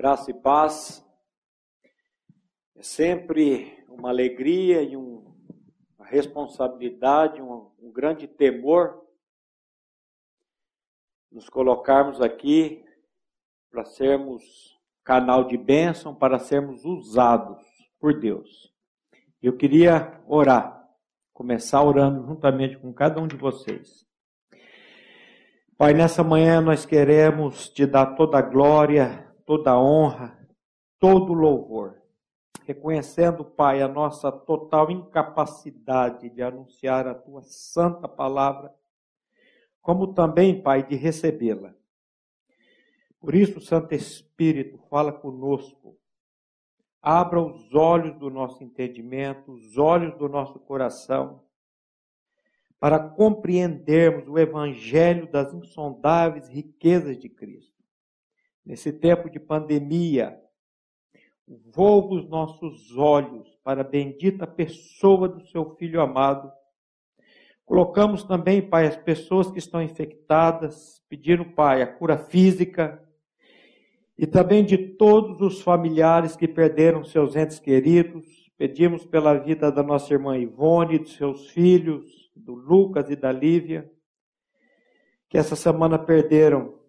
Graça e paz. É sempre uma alegria e um, uma responsabilidade, um, um grande temor nos colocarmos aqui para sermos canal de bênção, para sermos usados por Deus. Eu queria orar, começar orando juntamente com cada um de vocês. Pai, nessa manhã nós queremos te dar toda a glória, toda honra, todo louvor, reconhecendo, Pai, a nossa total incapacidade de anunciar a tua santa palavra, como também, Pai, de recebê-la. Por isso, Santo Espírito, fala conosco. Abra os olhos do nosso entendimento, os olhos do nosso coração, para compreendermos o evangelho das insondáveis riquezas de Cristo nesse tempo de pandemia, volva os nossos olhos para a bendita pessoa do seu Filho amado. Colocamos também, Pai, as pessoas que estão infectadas, pedindo, Pai, a cura física, e também de todos os familiares que perderam seus entes queridos. Pedimos pela vida da nossa irmã Ivone, dos seus filhos, do Lucas e da Lívia, que essa semana perderam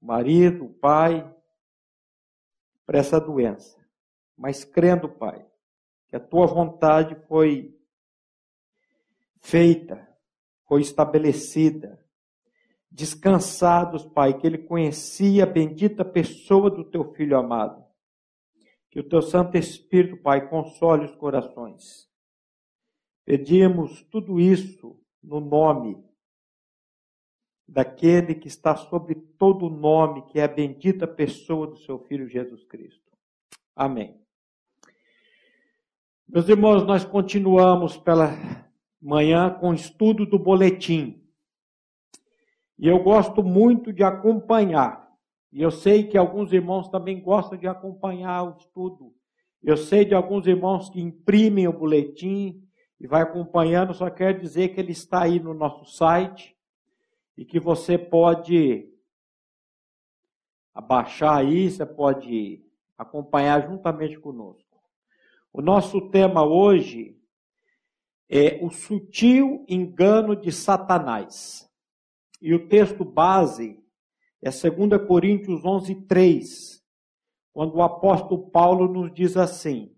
marido, o pai, para essa doença. Mas crendo, Pai, que a tua vontade foi feita, foi estabelecida. Descansados, Pai, que ele conhecia a bendita pessoa do teu filho amado. Que o teu Santo Espírito, Pai, console os corações. Pedimos tudo isso no nome daquele que está sobre todo o nome, que é a bendita pessoa do seu Filho Jesus Cristo. Amém. Meus irmãos, nós continuamos pela manhã com o estudo do boletim. E eu gosto muito de acompanhar. E eu sei que alguns irmãos também gostam de acompanhar o estudo. Eu sei de alguns irmãos que imprimem o boletim e vai acompanhando, só quer dizer que ele está aí no nosso site e que você pode abaixar aí, você pode acompanhar juntamente conosco. O nosso tema hoje é o sutil engano de Satanás. E o texto base é 2 Coríntios 11, 3, quando o apóstolo Paulo nos diz assim: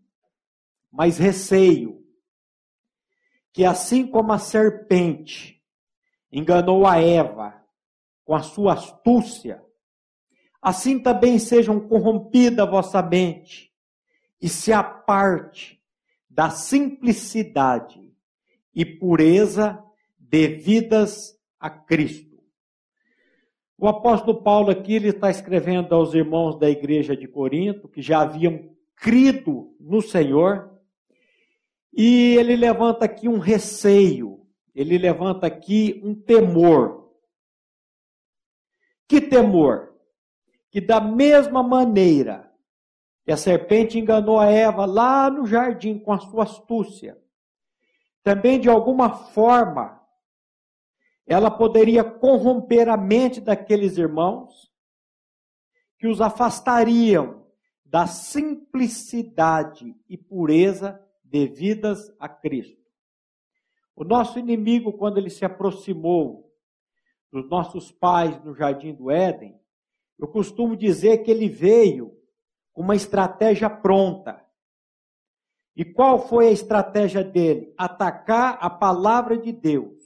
Mas receio que assim como a serpente enganou a Eva com a sua astúcia, assim também sejam corrompida a vossa mente e se aparte da simplicidade e pureza devidas a Cristo. O apóstolo Paulo aqui ele está escrevendo aos irmãos da igreja de Corinto que já haviam crido no Senhor e ele levanta aqui um receio ele levanta aqui um temor. Que temor? Que da mesma maneira que a serpente enganou a Eva lá no jardim com a sua astúcia, também de alguma forma ela poderia corromper a mente daqueles irmãos que os afastariam da simplicidade e pureza devidas a Cristo. O nosso inimigo, quando ele se aproximou dos nossos pais no jardim do Éden, eu costumo dizer que ele veio com uma estratégia pronta. E qual foi a estratégia dele? Atacar a palavra de Deus,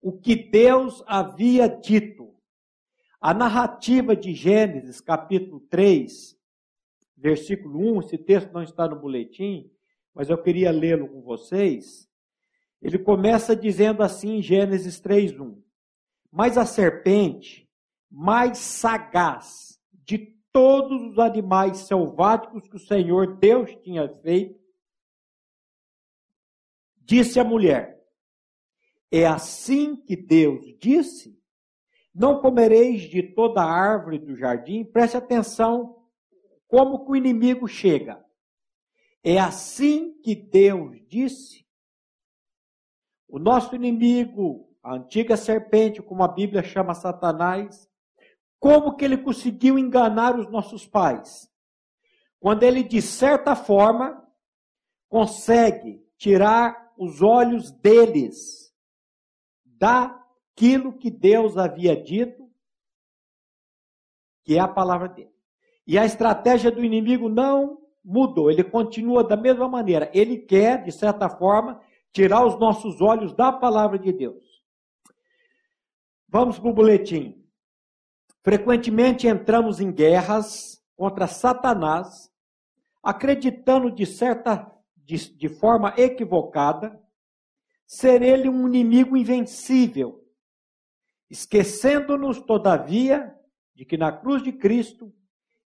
o que Deus havia dito. A narrativa de Gênesis, capítulo 3, versículo 1, esse texto não está no boletim, mas eu queria lê-lo com vocês. Ele começa dizendo assim em Gênesis 3:1: Mas a serpente, mais sagaz de todos os animais selváticos que o Senhor Deus tinha feito, disse à mulher: É assim que Deus disse: Não comereis de toda árvore do jardim. Preste atenção como que o inimigo chega. É assim que Deus disse: o nosso inimigo, a antiga serpente, como a Bíblia chama Satanás, como que ele conseguiu enganar os nossos pais? quando ele, de certa forma, consegue tirar os olhos deles daquilo que Deus havia dito, que é a palavra dele. E a estratégia do inimigo não mudou, ele continua da mesma maneira. Ele quer, de certa forma, tirar os nossos olhos da palavra de Deus. Vamos para o boletim. Frequentemente entramos em guerras contra Satanás, acreditando de certa de, de forma equivocada ser ele um inimigo invencível, esquecendo-nos todavia de que na cruz de Cristo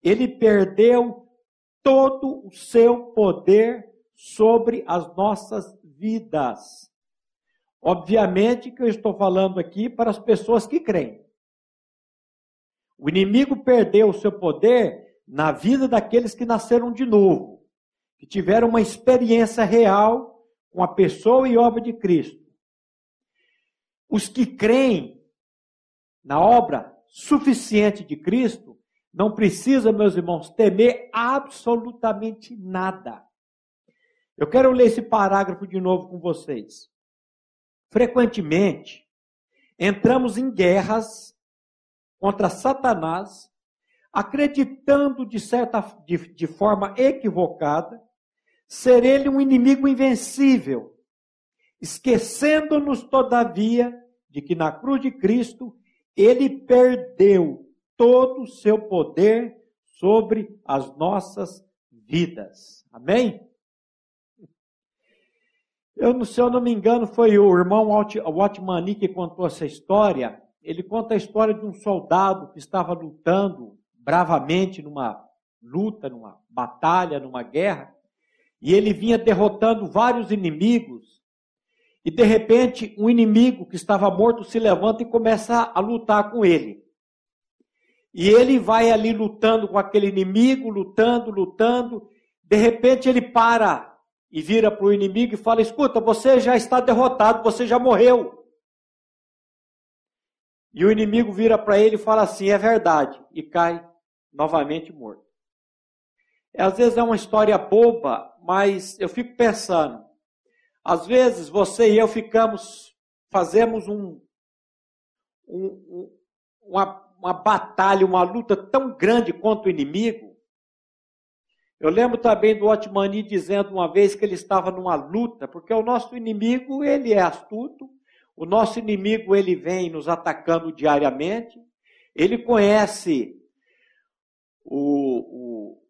ele perdeu todo o seu poder sobre as nossas vidas. Obviamente que eu estou falando aqui para as pessoas que creem. O inimigo perdeu o seu poder na vida daqueles que nasceram de novo, que tiveram uma experiência real com a pessoa e obra de Cristo. Os que creem na obra suficiente de Cristo não precisam, meus irmãos, temer absolutamente nada. Eu quero ler esse parágrafo de novo com vocês. Frequentemente, entramos em guerras contra Satanás, acreditando de certa de, de forma equivocada ser ele um inimigo invencível, esquecendo-nos todavia de que na cruz de Cristo ele perdeu todo o seu poder sobre as nossas vidas. Amém? Eu, se eu não me engano, foi o irmão Watmani que contou essa história ele conta a história de um soldado que estava lutando bravamente numa luta, numa batalha, numa guerra, e ele vinha derrotando vários inimigos, e de repente um inimigo que estava morto se levanta e começa a lutar com ele. E ele vai ali lutando com aquele inimigo, lutando, lutando, de repente ele para e vira para o inimigo e fala: Escuta, você já está derrotado, você já morreu. E o inimigo vira para ele e fala assim: é verdade, e cai novamente morto. Às vezes é uma história boba, mas eu fico pensando. Às vezes você e eu ficamos, fazemos um, um, uma, uma batalha, uma luta tão grande contra o inimigo. Eu lembro também do Otmani dizendo uma vez que ele estava numa luta, porque o nosso inimigo, ele é astuto, o nosso inimigo ele vem nos atacando diariamente. Ele conhece o, o,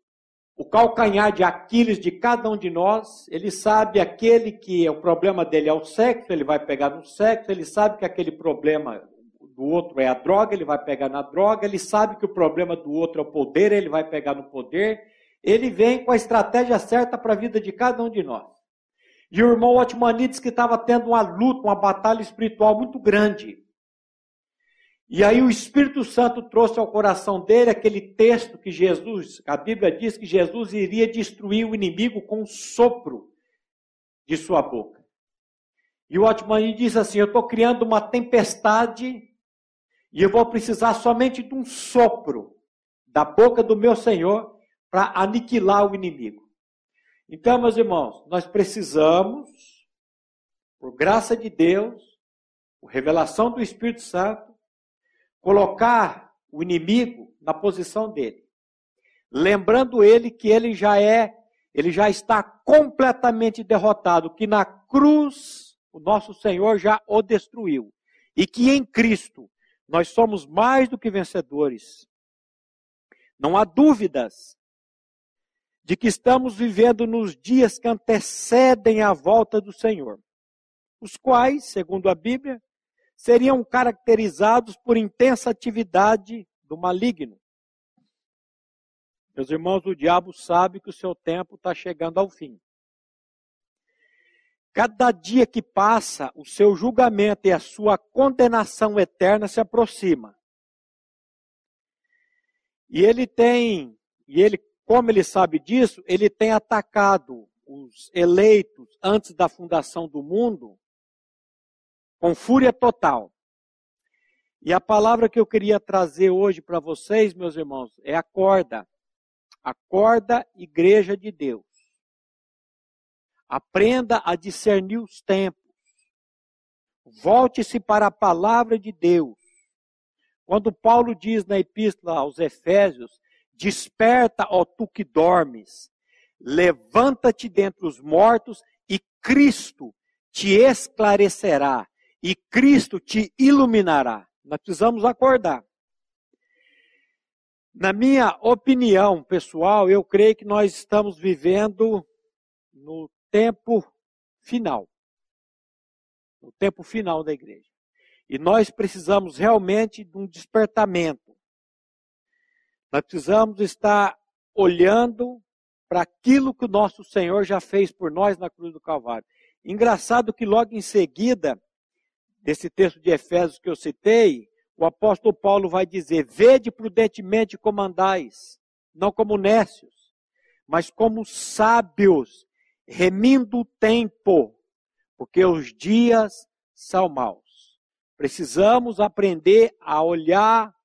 o calcanhar de Aquiles de cada um de nós. Ele sabe aquele que é o problema dele é o sexo, ele vai pegar no sexo. Ele sabe que aquele problema do outro é a droga, ele vai pegar na droga. Ele sabe que o problema do outro é o poder, ele vai pegar no poder. Ele vem com a estratégia certa para a vida de cada um de nós. E o irmão Otmani disse que estava tendo uma luta, uma batalha espiritual muito grande. E aí o Espírito Santo trouxe ao coração dele aquele texto que Jesus, a Bíblia diz que Jesus iria destruir o inimigo com um sopro de sua boca. E o Otmani diz assim: Eu estou criando uma tempestade e eu vou precisar somente de um sopro da boca do meu Senhor para aniquilar o inimigo. Então, meus irmãos, nós precisamos, por graça de Deus, por revelação do Espírito Santo, colocar o inimigo na posição dele. Lembrando ele que ele já é, ele já está completamente derrotado, que na cruz o nosso Senhor já o destruiu. E que em Cristo nós somos mais do que vencedores. Não há dúvidas de que estamos vivendo nos dias que antecedem a volta do Senhor, os quais, segundo a Bíblia, seriam caracterizados por intensa atividade do maligno. Meus irmãos, o diabo sabe que o seu tempo está chegando ao fim. Cada dia que passa, o seu julgamento e a sua condenação eterna se aproxima. E ele tem, e ele como ele sabe disso, ele tem atacado os eleitos antes da fundação do mundo com fúria total. E a palavra que eu queria trazer hoje para vocês, meus irmãos, é a corda. Acorda, igreja de Deus. Aprenda a discernir os tempos. Volte-se para a palavra de Deus. Quando Paulo diz na epístola aos Efésios: Desperta, ó tu que dormes, levanta-te dentre os mortos e Cristo te esclarecerá e Cristo te iluminará. Nós precisamos acordar. Na minha opinião pessoal, eu creio que nós estamos vivendo no tempo final. No tempo final da igreja. E nós precisamos realmente de um despertamento. Nós precisamos estar olhando para aquilo que o nosso Senhor já fez por nós na cruz do Calvário. Engraçado que logo em seguida, desse texto de Efésios que eu citei, o apóstolo Paulo vai dizer: Vede prudentemente como andais, não como nécios, mas como sábios, remindo o tempo, porque os dias são maus. Precisamos aprender a olhar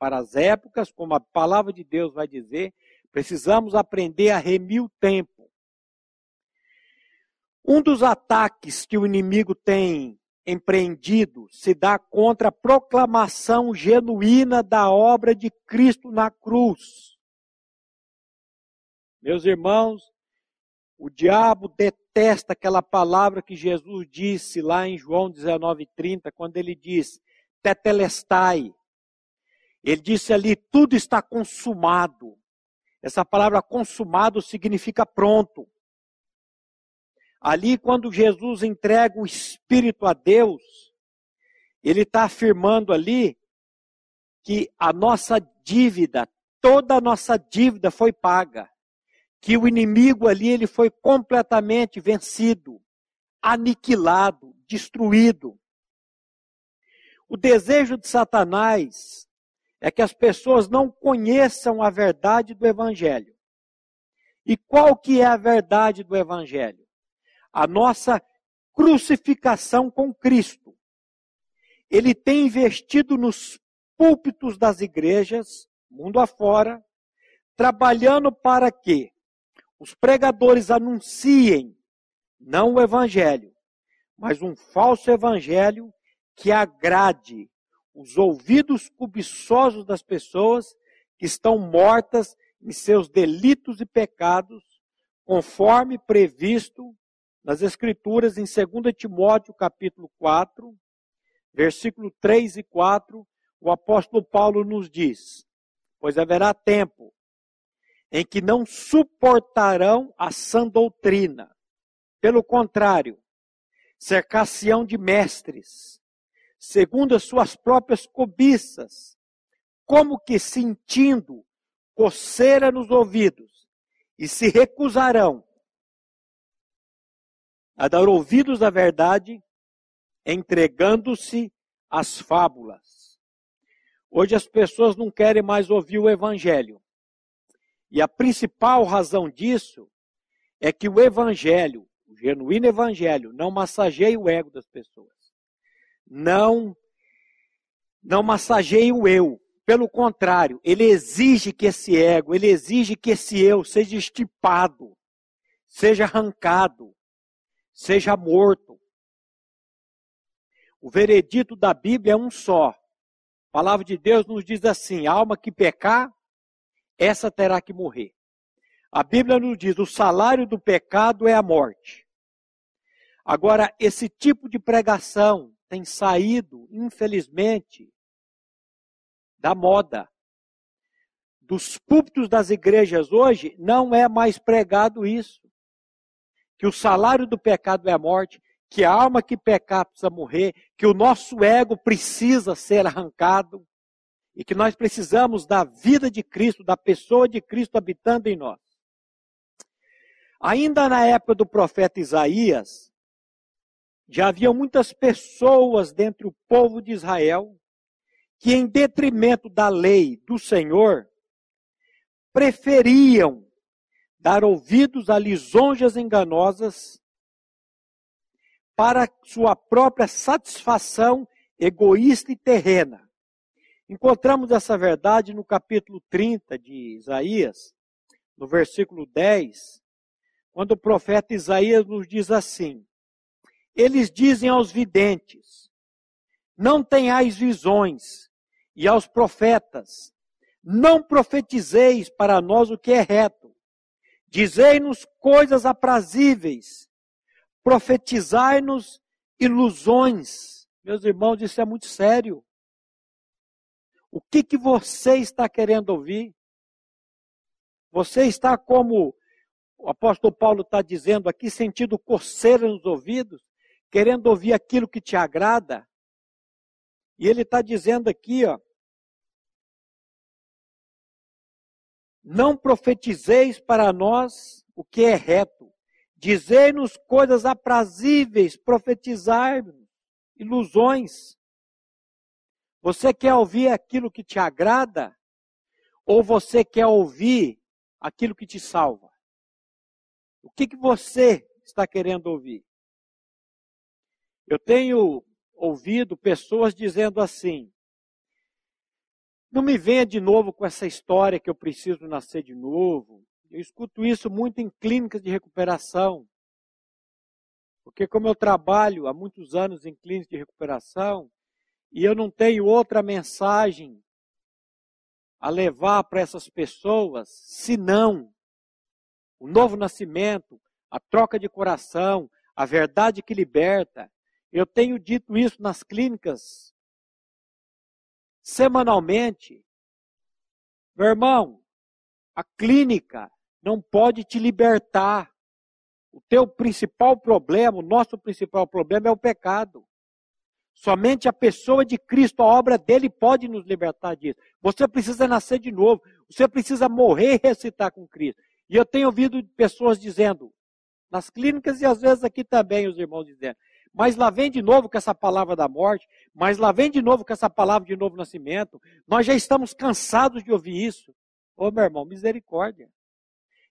para as épocas, como a palavra de Deus vai dizer, precisamos aprender a remir o tempo. Um dos ataques que o inimigo tem empreendido se dá contra a proclamação genuína da obra de Cristo na cruz. Meus irmãos, o diabo detesta aquela palavra que Jesus disse lá em João 19:30, quando ele diz: "Tetelestai". Ele disse ali: "Tudo está consumado". Essa palavra consumado significa pronto. Ali, quando Jesus entrega o Espírito a Deus, ele está afirmando ali que a nossa dívida, toda a nossa dívida foi paga. Que o inimigo ali ele foi completamente vencido, aniquilado, destruído. O desejo de Satanás é que as pessoas não conheçam a verdade do evangelho. E qual que é a verdade do evangelho? a nossa crucificação com Cristo. Ele tem investido nos púlpitos das igrejas, mundo afora, trabalhando para que os pregadores anunciem não o evangelho, mas um falso evangelho que agrade os ouvidos cobiçosos das pessoas que estão mortas em seus delitos e pecados, conforme previsto nas Escrituras, em 2 Timóteo capítulo 4, versículo 3 e 4, o apóstolo Paulo nos diz: Pois haverá tempo em que não suportarão a sã doutrina. Pelo contrário, cercar-se-ão de mestres, segundo as suas próprias cobiças, como que sentindo coceira nos ouvidos, e se recusarão a dar ouvidos à verdade, entregando-se às fábulas. Hoje as pessoas não querem mais ouvir o evangelho. E a principal razão disso é que o evangelho, o genuíno evangelho, não massageia o ego das pessoas. Não não massageia o eu. Pelo contrário, ele exige que esse ego, ele exige que esse eu seja estipado, seja arrancado, seja morto. O veredito da Bíblia é um só. A palavra de Deus nos diz assim: alma que pecar, essa terá que morrer. A Bíblia nos diz: o salário do pecado é a morte. Agora, esse tipo de pregação tem saído, infelizmente, da moda. Dos púlpitos das igrejas hoje, não é mais pregado isso que o salário do pecado é a morte, que a alma que pecar precisa morrer, que o nosso ego precisa ser arrancado e que nós precisamos da vida de Cristo, da pessoa de Cristo habitando em nós. Ainda na época do profeta Isaías, já havia muitas pessoas dentre o povo de Israel que, em detrimento da lei do Senhor, preferiam dar ouvidos a lisonjas enganosas para sua própria satisfação egoísta e terrena. Encontramos essa verdade no capítulo 30 de Isaías, no versículo 10, quando o profeta Isaías nos diz assim: Eles dizem aos videntes: Não tenhais visões, e aos profetas: Não profetizeis para nós o que é reto. Dizei-nos coisas aprazíveis, profetizai-nos ilusões. Meus irmãos, isso é muito sério. O que, que você está querendo ouvir? Você está como o apóstolo Paulo está dizendo aqui, sentindo coceira nos ouvidos, querendo ouvir aquilo que te agrada. E ele está dizendo aqui, ó, não profetizeis para nós o que é reto, dizei-nos coisas aprazíveis, profetizai-nos ilusões. Você quer ouvir aquilo que te agrada? Ou você quer ouvir aquilo que te salva. O que, que você está querendo ouvir? Eu tenho ouvido pessoas dizendo assim: não me venha de novo com essa história que eu preciso nascer de novo. Eu escuto isso muito em clínicas de recuperação. Porque, como eu trabalho há muitos anos em clínicas de recuperação, e eu não tenho outra mensagem a levar para essas pessoas, senão o novo nascimento, a troca de coração, a verdade que liberta. Eu tenho dito isso nas clínicas semanalmente. Meu irmão, a clínica não pode te libertar. O teu principal problema, o nosso principal problema é o pecado. Somente a pessoa de Cristo, a obra dele, pode nos libertar disso. Você precisa nascer de novo. Você precisa morrer e ressuscitar com Cristo. E eu tenho ouvido pessoas dizendo, nas clínicas e às vezes aqui também, os irmãos dizendo, mas lá vem de novo com essa palavra da morte, mas lá vem de novo com essa palavra de novo nascimento. Nós já estamos cansados de ouvir isso. Ô meu irmão, misericórdia.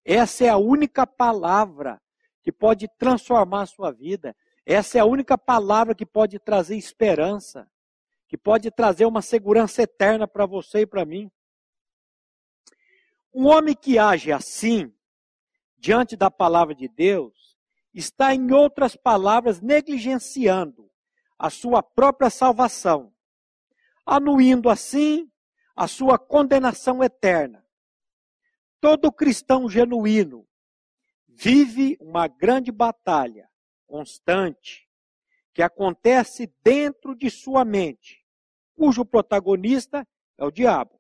Essa é a única palavra que pode transformar a sua vida. Essa é a única palavra que pode trazer esperança, que pode trazer uma segurança eterna para você e para mim. Um homem que age assim, diante da palavra de Deus, está, em outras palavras, negligenciando a sua própria salvação, anuindo assim a sua condenação eterna. Todo cristão genuíno vive uma grande batalha constante que acontece dentro de sua mente, cujo protagonista é o diabo.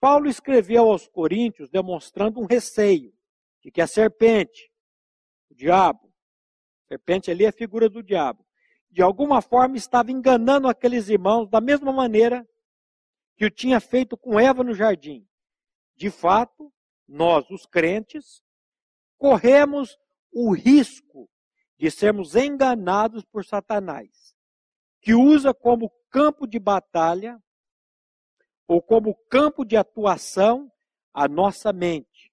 Paulo escreveu aos Coríntios demonstrando um receio de que a serpente, o diabo, a serpente ali é a figura do diabo, de alguma forma estava enganando aqueles irmãos da mesma maneira que o tinha feito com Eva no jardim. De fato, nós, os crentes, corremos o risco de sermos enganados por Satanás, que usa como campo de batalha ou como campo de atuação a nossa mente.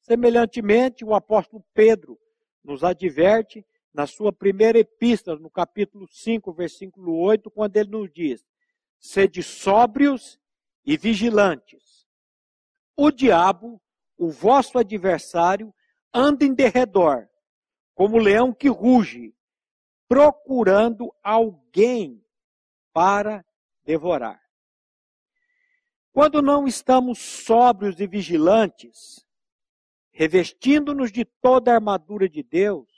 Semelhantemente, o apóstolo Pedro nos adverte na sua primeira epístola, no capítulo 5, versículo 8, quando ele nos diz: Sede sóbrios e vigilantes. O diabo, o vosso adversário, anda em derredor, como leão que ruge, procurando alguém para devorar. Quando não estamos sóbrios e vigilantes, revestindo-nos de toda a armadura de Deus,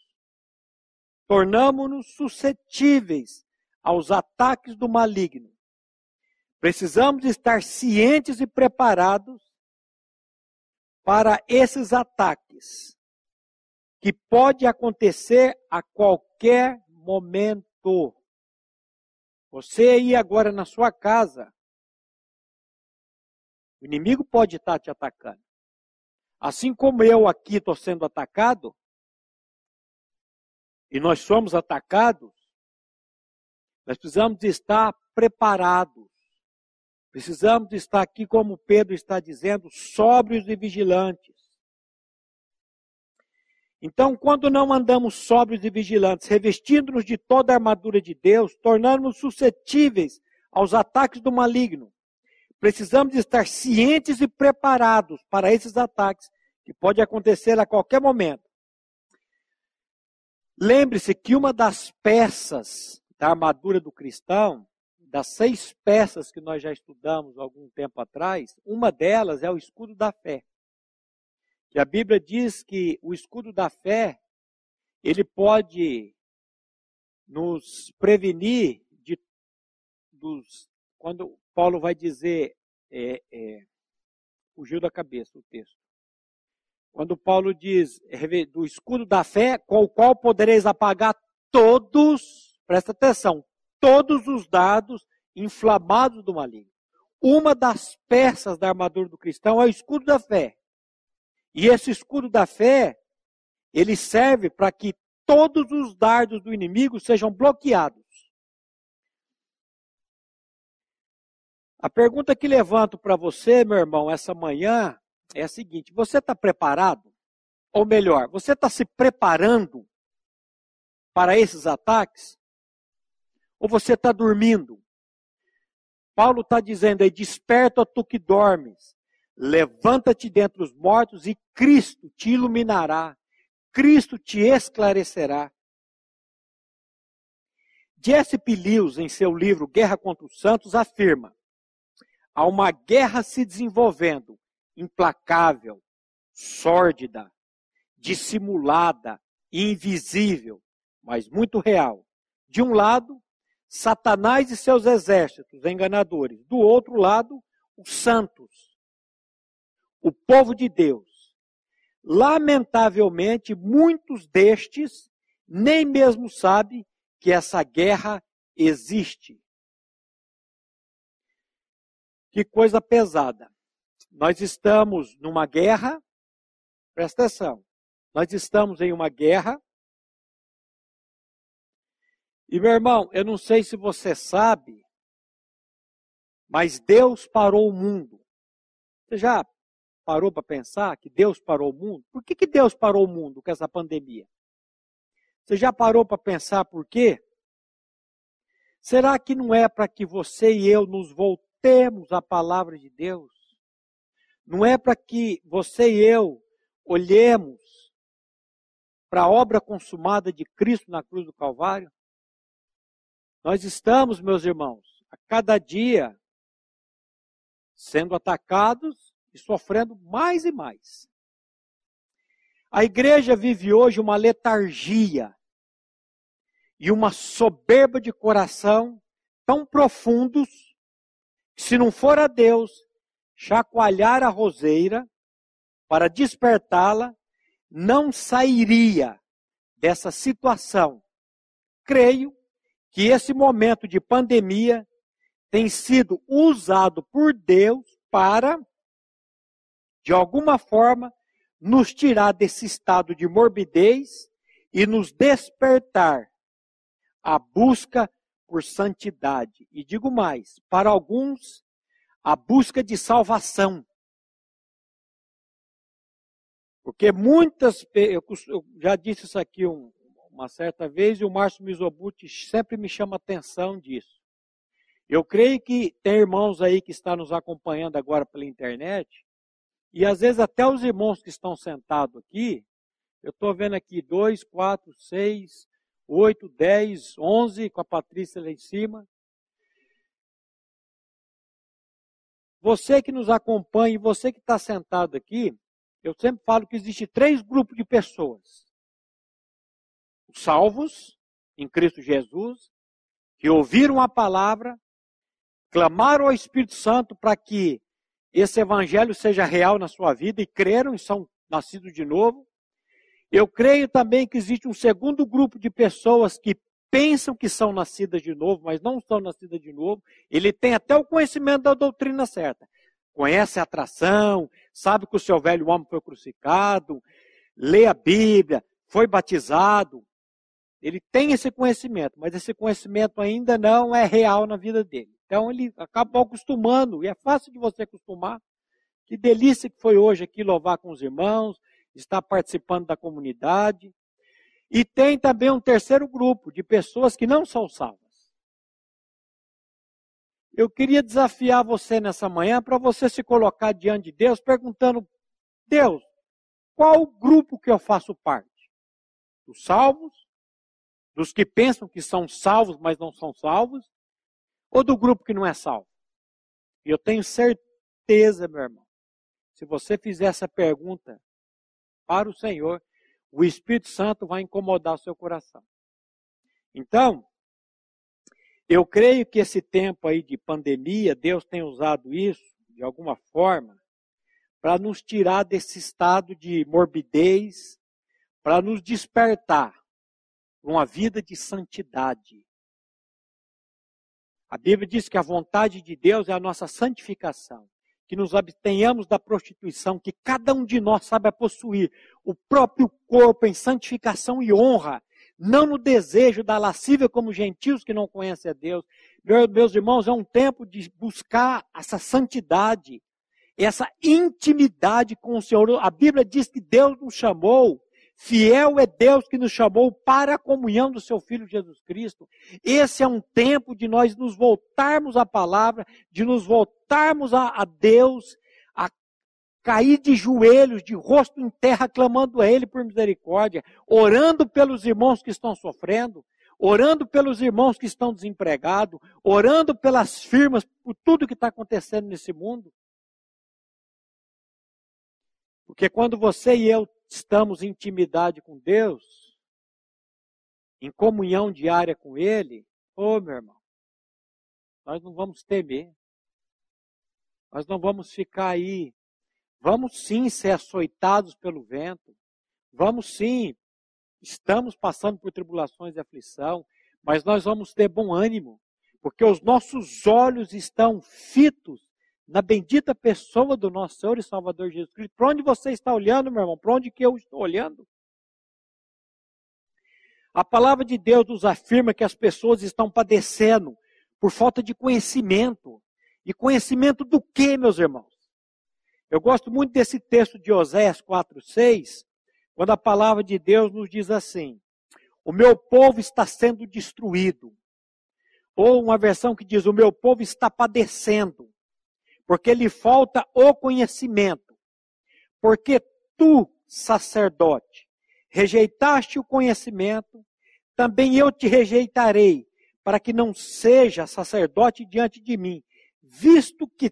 tornamos-nos suscetíveis aos ataques do maligno. Precisamos estar cientes e preparados para esses ataques que pode acontecer a qualquer momento. Você aí agora na sua casa, o inimigo pode estar te atacando. Assim como eu aqui estou sendo atacado, e nós somos atacados, nós precisamos estar preparados. Precisamos estar aqui, como Pedro está dizendo, sóbrios e vigilantes. Então, quando não andamos sóbrios e vigilantes, revestindo-nos de toda a armadura de Deus, tornando-nos suscetíveis aos ataques do maligno, precisamos estar cientes e preparados para esses ataques que pode acontecer a qualquer momento. Lembre-se que uma das peças da armadura do cristão, das seis peças que nós já estudamos algum tempo atrás, uma delas é o escudo da fé. Que a Bíblia diz que o escudo da fé, ele pode nos prevenir de dos quando Paulo vai dizer é, é, fugiu da cabeça o texto. Quando Paulo diz do escudo da fé, com o qual podereis apagar todos, presta atenção, todos os dados inflamados do maligno. Uma das peças da armadura do cristão é o escudo da fé. E esse escudo da fé, ele serve para que todos os dardos do inimigo sejam bloqueados. A pergunta que levanto para você, meu irmão, essa manhã é a seguinte: você está preparado? Ou melhor, você está se preparando para esses ataques? Ou você está dormindo? Paulo está dizendo aí: desperta tu que dormes, levanta-te dentre os mortos e Cristo te iluminará, Cristo te esclarecerá. P. Lewis, em seu livro Guerra contra os Santos, afirma: há uma guerra se desenvolvendo implacável, sórdida, dissimulada, invisível, mas muito real. De um lado, Satanás e seus exércitos enganadores. Do outro lado, os santos, o povo de Deus. Lamentavelmente, muitos destes nem mesmo sabem que essa guerra existe. Que coisa pesada. Nós estamos numa guerra, presta atenção, nós estamos em uma guerra. E meu irmão, eu não sei se você sabe, mas Deus parou o mundo. Você já parou para pensar que Deus parou o mundo? Por que, que Deus parou o mundo com essa pandemia? Você já parou para pensar por quê? Será que não é para que você e eu nos voltemos à palavra de Deus? Não é para que você e eu olhemos para a obra consumada de Cristo na cruz do Calvário. Nós estamos, meus irmãos, a cada dia sendo atacados e sofrendo mais e mais. A igreja vive hoje uma letargia e uma soberba de coração tão profundos se não for a Deus, chacoalhar a roseira para despertá-la, não sairia dessa situação. Creio que esse momento de pandemia tem sido usado por Deus para, de alguma forma, nos tirar desse estado de morbidez e nos despertar a busca por santidade. E digo mais, para alguns, a busca de salvação. Porque muitas, eu, já disse isso aqui um, uma certa vez, e o Márcio Mizobuti sempre me chama atenção disso. Eu creio que tem irmãos aí que estão nos acompanhando agora pela internet, e às vezes até os irmãos que estão sentados aqui, eu estou vendo aqui dois, quatro, seis, oito, dez, onze, com a Patrícia lá em cima. Você que nos acompanha e você que está sentado aqui, eu sempre falo que existe três grupos de pessoas. Os salvos, em Cristo Jesus, que ouviram a palavra, clamaram ao Espírito Santo para que esse evangelho seja real na sua vida e creram e são nascidos de novo. Eu creio também que existe um segundo grupo de pessoas que pensam que são nascidas de novo, mas não são nascidas de novo. Ele tem até o conhecimento da doutrina certa. Conhece a atração, sabe que o seu velho homem foi crucificado, lê a Bíblia, foi batizado. Ele tem esse conhecimento, mas esse conhecimento ainda não é real na vida dele. Então ele acabou acostumando, e é fácil de você acostumar. Que delícia que foi hoje aqui louvar com os irmãos, estar participando da comunidade. E tem também um terceiro grupo de pessoas que não são salvas. Eu queria desafiar você nessa manhã para você se colocar diante de Deus perguntando: Deus, qual grupo que eu faço parte? Dos salvos? Dos que pensam que são salvos, mas não são salvos? Ou do grupo que não é salvo? E eu tenho certeza, meu irmão, se você fizer essa pergunta para o Senhor, o Espírito Santo vai incomodar o seu coração. Então, eu creio que esse tempo aí de pandemia, Deus tem usado isso, de alguma forma, para nos tirar desse estado de morbidez, para nos despertar uma vida de santidade. A Bíblia diz que a vontade de Deus é a nossa santificação, que nos abstenhamos da prostituição, que cada um de nós saiba possuir o próprio corpo em santificação e honra, não no desejo da lascívia como gentios que não conhecem a Deus. Meus irmãos, é um tempo de buscar essa santidade, essa intimidade com o Senhor. A Bíblia diz que Deus nos chamou, fiel é Deus que nos chamou para a comunhão do seu Filho Jesus Cristo. Esse é um tempo de nós nos voltarmos à palavra, de nos voltarmos a, a Deus, a cair de joelhos, de rosto em terra, clamando a Ele por misericórdia, orando pelos irmãos que estão sofrendo orando pelos irmãos que estão desempregados, orando pelas firmas, por tudo que está acontecendo nesse mundo. Porque quando você e eu estamos em intimidade com Deus, em comunhão diária com Ele, ô oh, meu irmão, nós não vamos temer. Nós não vamos ficar aí. Vamos sim ser açoitados pelo vento. Vamos sim, estamos passando por tribulações e aflição, mas nós vamos ter bom ânimo, porque os nossos olhos estão fitos na bendita pessoa do nosso Senhor e Salvador Jesus Cristo. Para onde você está olhando, meu irmão? Para onde que eu estou olhando? A palavra de Deus nos afirma que as pessoas estão padecendo por falta de conhecimento. E conhecimento do que, meus irmãos? Eu gosto muito desse texto de Oséias 4:6, quando a palavra de Deus nos diz assim: O meu povo está sendo destruído. Ou uma versão que diz: O meu povo está padecendo porque lhe falta o conhecimento. Porque tu, sacerdote, rejeitaste o conhecimento, também eu te rejeitarei, para que não seja sacerdote diante de mim, visto que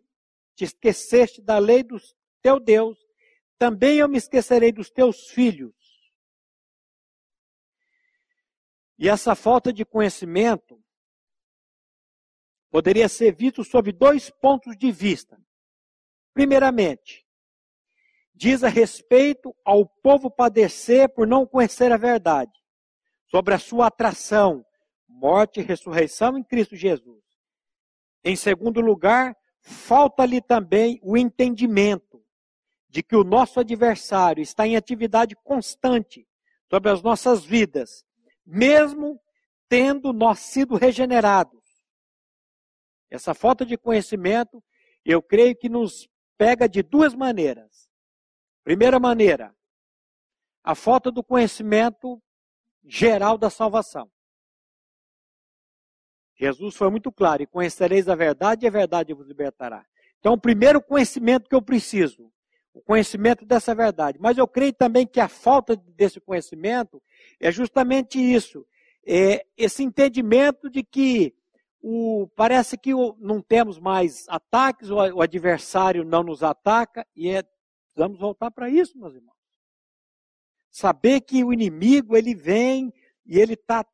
te esqueceste da lei do teu Deus, também eu me esquecerei dos teus filhos. E essa falta de conhecimento poderia ser visto sob dois pontos de vista. Primeiramente, diz a respeito ao povo padecer por não conhecer a verdade, sobre a sua atração, morte e ressurreição em Cristo Jesus. Em segundo lugar, falta-lhe também o entendimento de que o nosso adversário está em atividade constante sobre as nossas vidas, mesmo tendo nós sido regenerados essa falta de conhecimento, eu creio que nos pega de duas maneiras. Primeira maneira, a falta do conhecimento geral da salvação. Jesus foi muito claro: e conhecereis a verdade, e a verdade vos libertará. Então, o primeiro conhecimento que eu preciso, o conhecimento dessa verdade. Mas eu creio também que a falta desse conhecimento é justamente isso: é esse entendimento de que o, parece que o, não temos mais ataques, o, o, adversário não nos ataca, e é, precisamos voltar para isso, meus irmãos. Saber que o inimigo, ele vem e ele está,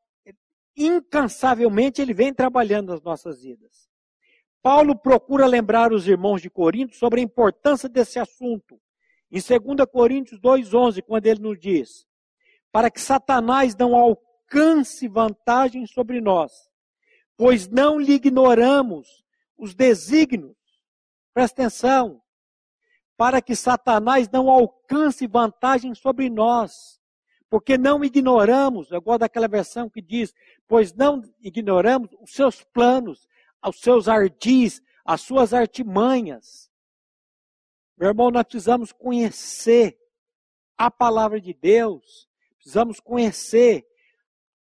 incansavelmente, ele vem trabalhando nas nossas vidas. Paulo procura lembrar os irmãos de Corinto sobre a importância desse assunto. Em 2 Coríntios 2,11, quando ele nos diz: Para que Satanás não alcance vantagem sobre nós, pois não lhe ignoramos os desígnios, presta atenção, para que Satanás não alcance vantagem sobre nós, porque não ignoramos, eu gosto daquela versão que diz, pois não ignoramos os seus planos, os seus ardis, as suas artimanhas. Meu irmão, nós precisamos conhecer a palavra de Deus, precisamos conhecer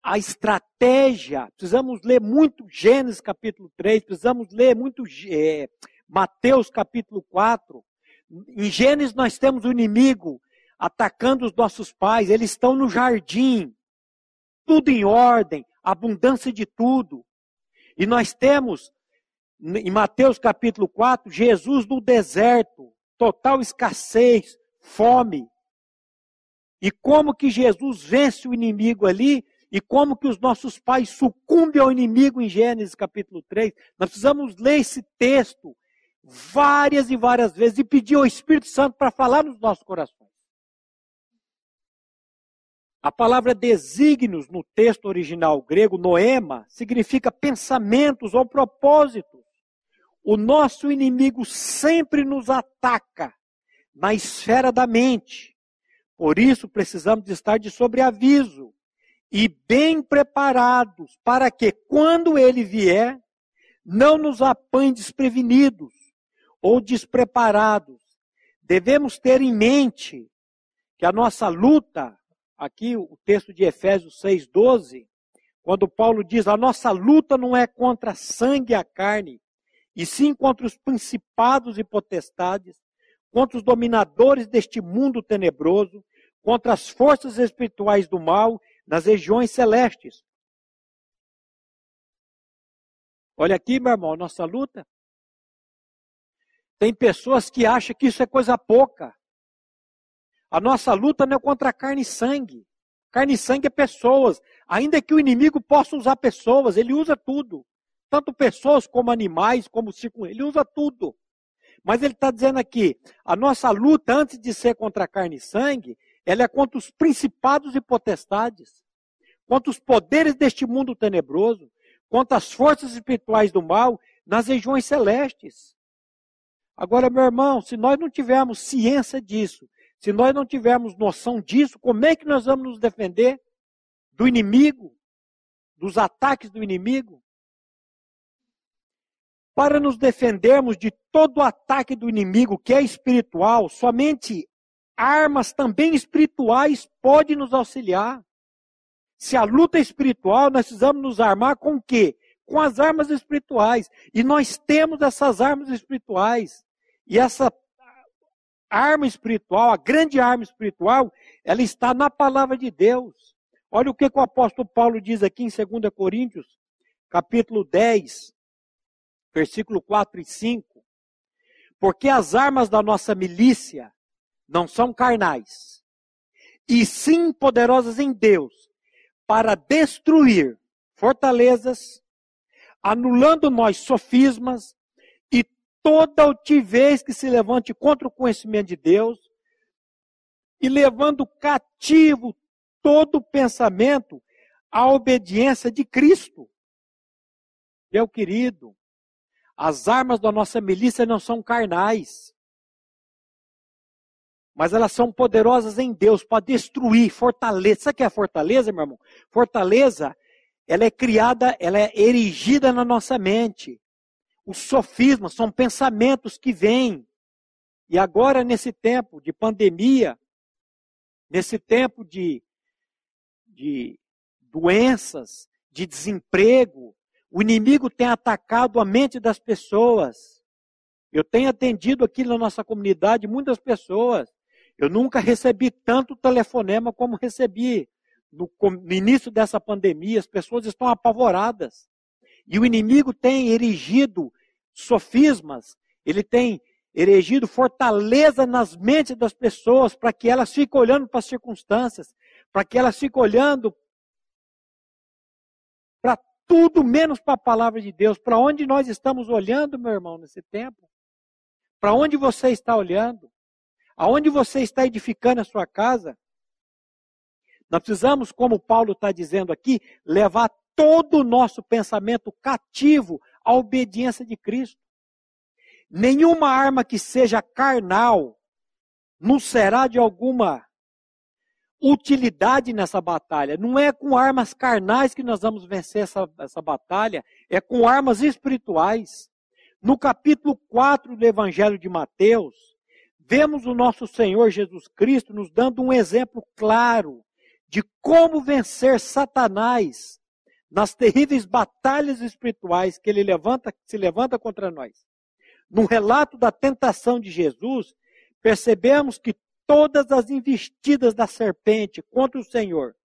a estratégia. Precisamos ler muito Gênesis capítulo 3, precisamos ler muito é, Mateus capítulo 4. Em Gênesis nós temos o inimigo atacando os nossos pais, eles estão no jardim, tudo em ordem, abundância de tudo. E nós temos, em Mateus capítulo 4, Jesus no deserto, total escassez, fome. E como que Jesus vence o inimigo ali e como que os nossos pais sucumbem ao inimigo em Gênesis capítulo 3. Nós precisamos ler esse texto várias e várias vezes e pedir ao Espírito Santo para falar nos nossos corações. A palavra desígnios no texto original grego, noema, significa pensamentos ou propósitos. O nosso inimigo sempre nos ataca na esfera da mente. Por isso precisamos estar de sobreaviso e bem preparados para que quando ele vier, não nos apanhe desprevenidos ou despreparados. Devemos ter em mente que a nossa luta, aqui o texto de Efésios 6:12, quando Paulo diz: "A nossa luta não é contra sangue e a carne, e sim contra os principados e potestades, contra os dominadores deste mundo tenebroso, contra as forças espirituais do mal nas regiões celestes. Olha aqui, meu irmão, nossa luta. Tem pessoas que acham que isso é coisa pouca. A nossa luta não é contra carne e sangue. Carne e sangue é pessoas. Ainda que o inimigo possa usar pessoas, ele usa tudo. Tanto pessoas como animais, como circun... ele usa tudo. Mas ele está dizendo aqui, a nossa luta, antes de ser contra carne e sangue, ela é contra os principados e potestades, contra os poderes deste mundo tenebroso, contra as forças espirituais do mal nas regiões celestes. Agora, meu irmão, se nós não tivermos ciência disso, se nós não tivermos noção disso, como é que nós vamos nos defender do inimigo, dos ataques do inimigo? Para nos defendermos de todo ataque do inimigo que é espiritual, somente armas também espirituais podem nos auxiliar. Se a luta é espiritual, nós precisamos nos armar com o quê? Com as armas espirituais. E nós temos essas armas espirituais. E essa arma espiritual, a grande arma espiritual, ela está na palavra de Deus. Olha o que, que o apóstolo Paulo diz aqui em 2 Coríntios, capítulo 10, versículo 4 e 5. Porque as armas da nossa milícia não são carnais, e sim poderosas em Deus, para destruir fortalezas, anulando nós sofismas e toda altivez que se levante contra o conhecimento de Deus, e levando cativo todo pensamento à obediência de Cristo. Meu querido, as armas da nossa milícia não são carnais mas elas são poderosas em Deus para destruir fortaleza. Sabe o que é fortaleza, meu irmão? Fortaleza, ela é criada, ela é erigida na nossa mente. Os sofismas são pensamentos que vêm. E agora, nesse tempo de pandemia, nesse tempo de, de doenças, de desemprego, o inimigo tem atacado a mente das pessoas. Eu tenho atendido aqui na nossa comunidade muitas pessoas eu nunca recebi tanto telefonema como recebi no, no início dessa pandemia. As pessoas estão apavoradas. E o inimigo tem erigido sofismas, ele tem erigido fortaleza nas mentes das pessoas para que elas fiquem olhando para as circunstâncias, para que elas fiquem olhando para tudo menos para a palavra de Deus. Para onde nós estamos olhando, meu irmão, nesse tempo? Para onde você está olhando? Aonde você está edificando a sua casa? Nós precisamos, como Paulo está dizendo aqui, levar todo o nosso pensamento cativo à obediência de Cristo. Nenhuma arma que seja carnal nos será de alguma utilidade nessa batalha. Não é com armas carnais que nós vamos vencer essa, essa batalha, é com armas espirituais. No capítulo 4 do Evangelho de Mateus, vemos o nosso Senhor Jesus Cristo nos dando um exemplo claro de como vencer Satanás nas terríveis batalhas espirituais que ele levanta, se levanta contra nós. No relato da tentação de Jesus, percebemos que todas as investidas da serpente contra o Senhor.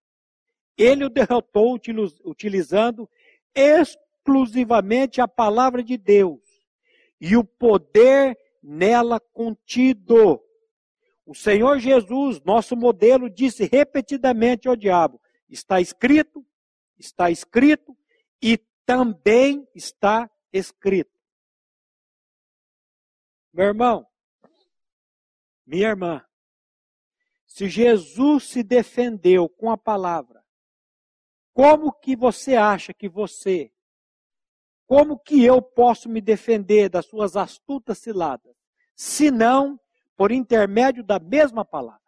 Ele o derrotou utilizando exclusivamente a palavra de Deus e o poder nela contido. O Senhor Jesus, nosso modelo, disse repetidamente ao diabo: está escrito, está escrito e também está escrito. Meu irmão, minha irmã, se Jesus se defendeu com a palavra, como que você acha que você, como que eu posso me defender das suas astutas ciladas, se não por intermédio da mesma palavra?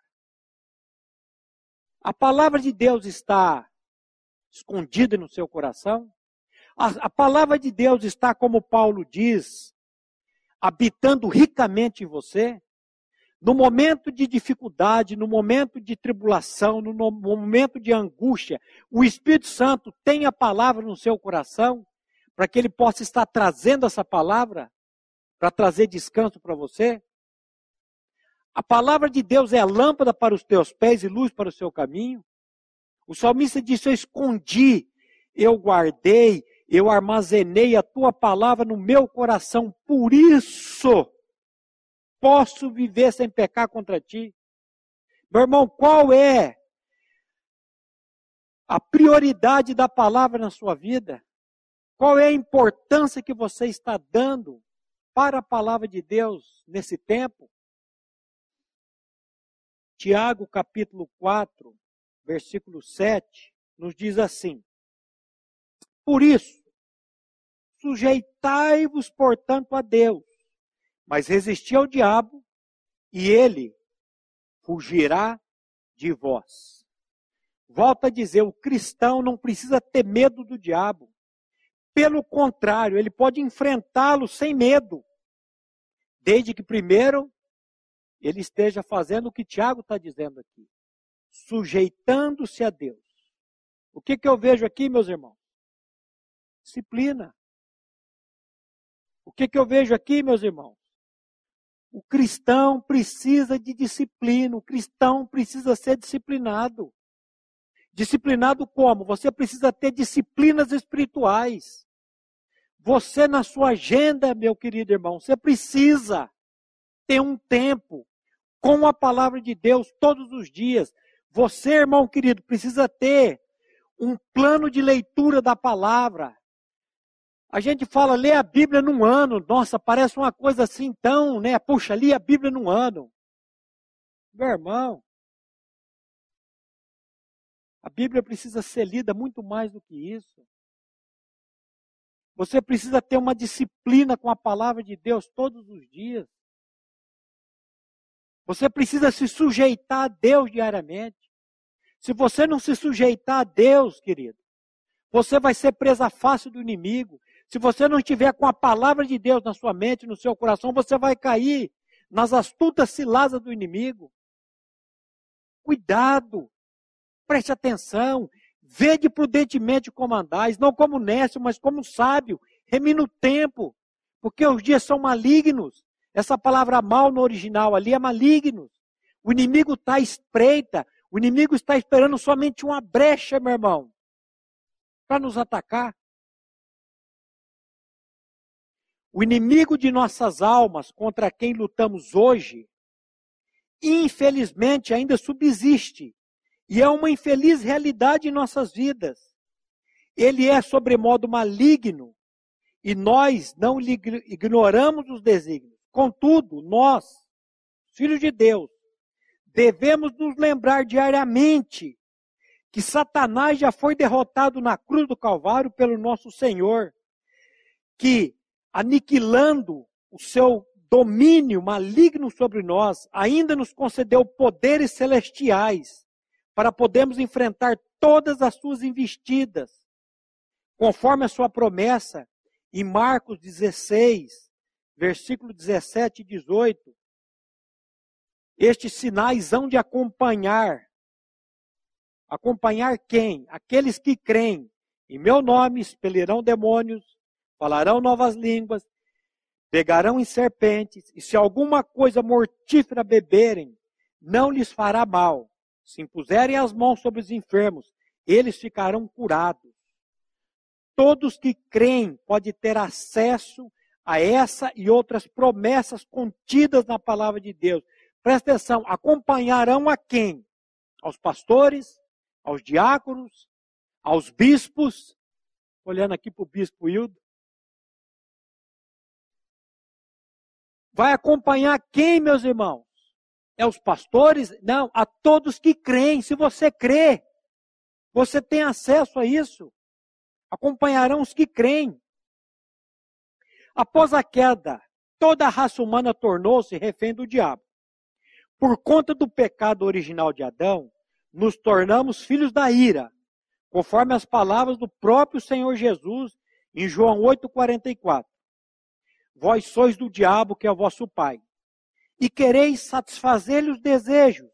A palavra de Deus está escondida no seu coração? A, a palavra de Deus está, como Paulo diz, habitando ricamente em você? No momento de dificuldade, no momento de tribulação, no momento de angústia, o Espírito Santo tem a palavra no seu coração para que ele possa estar trazendo essa palavra para trazer descanso para você? A palavra de Deus é lâmpada para os teus pés e luz para o seu caminho. O salmista disse: Eu escondi, eu guardei, eu armazenei a tua palavra no meu coração, por isso posso viver sem pecar contra ti. Meu irmão, qual é a prioridade da palavra na sua vida? Qual é a importância que você está dando para a palavra de Deus nesse tempo? Tiago capítulo 4, versículo 7, nos diz assim: Por isso, sujeitai-vos, portanto, a Deus, mas resisti ao diabo, e ele fugirá de vós. Volta a dizer, o cristão não precisa ter medo do diabo. Pelo contrário, ele pode enfrentá-lo sem medo. Desde que primeiro ele esteja fazendo o que Tiago está dizendo aqui, sujeitando-se a Deus. O que, que eu vejo aqui, meus irmãos? Disciplina. O que, que eu vejo aqui, meus irmãos? O cristão precisa de disciplina, o cristão precisa ser disciplinado. Disciplinado como? Você precisa ter disciplinas espirituais. Você, na sua agenda, meu querido irmão, você precisa ter um tempo com a palavra de Deus todos os dias. Você, irmão querido, precisa ter um plano de leitura da palavra. A gente fala, lê a Bíblia num ano. Nossa, parece uma coisa assim tão, né? Puxa, li a Bíblia num ano. Meu irmão, a Bíblia precisa ser lida muito mais do que isso. Você precisa ter uma disciplina com a palavra de Deus todos os dias. Você precisa se sujeitar a Deus diariamente. Se você não se sujeitar a Deus, querido, você vai ser presa fácil do inimigo. Se você não estiver com a palavra de Deus na sua mente, no seu coração, você vai cair nas astutas ciladas do inimigo. Cuidado, preste atenção, vede prudentemente como andais, não como nécio, mas como sábio, remina o tempo, porque os dias são malignos. Essa palavra mal no original ali é maligno. O inimigo está espreita. O inimigo está esperando somente uma brecha, meu irmão, para nos atacar. O inimigo de nossas almas, contra quem lutamos hoje, infelizmente ainda subsiste. E é uma infeliz realidade em nossas vidas. Ele é sobremodo maligno. E nós não ignoramos os desígnios. Contudo, nós, filhos de Deus, devemos nos lembrar diariamente que Satanás já foi derrotado na cruz do Calvário pelo nosso Senhor, que aniquilando o seu domínio maligno sobre nós, ainda nos concedeu poderes celestiais para podermos enfrentar todas as suas investidas, conforme a sua promessa em Marcos 16, versículo 17 e 18, estes sinais hão de acompanhar. Acompanhar quem? Aqueles que creem. Em meu nome expelirão demônios, falarão novas línguas, pegarão em serpentes, e se alguma coisa mortífera beberem, não lhes fará mal. Se impuserem as mãos sobre os enfermos, eles ficarão curados. Todos que creem podem ter acesso a essa e outras promessas contidas na palavra de Deus. Presta atenção, acompanharão a quem? Aos pastores, aos diáconos, aos bispos. Olhando aqui para o bispo Hildo. Vai acompanhar quem, meus irmãos? É os pastores? Não, a todos que creem. Se você crê, você tem acesso a isso. Acompanharão os que creem. Após a queda, toda a raça humana tornou-se refém do diabo. Por conta do pecado original de Adão, nos tornamos filhos da ira, conforme as palavras do próprio Senhor Jesus em João 8,44. Vós sois do diabo, que é vosso pai, e quereis satisfazer-lhe os desejos.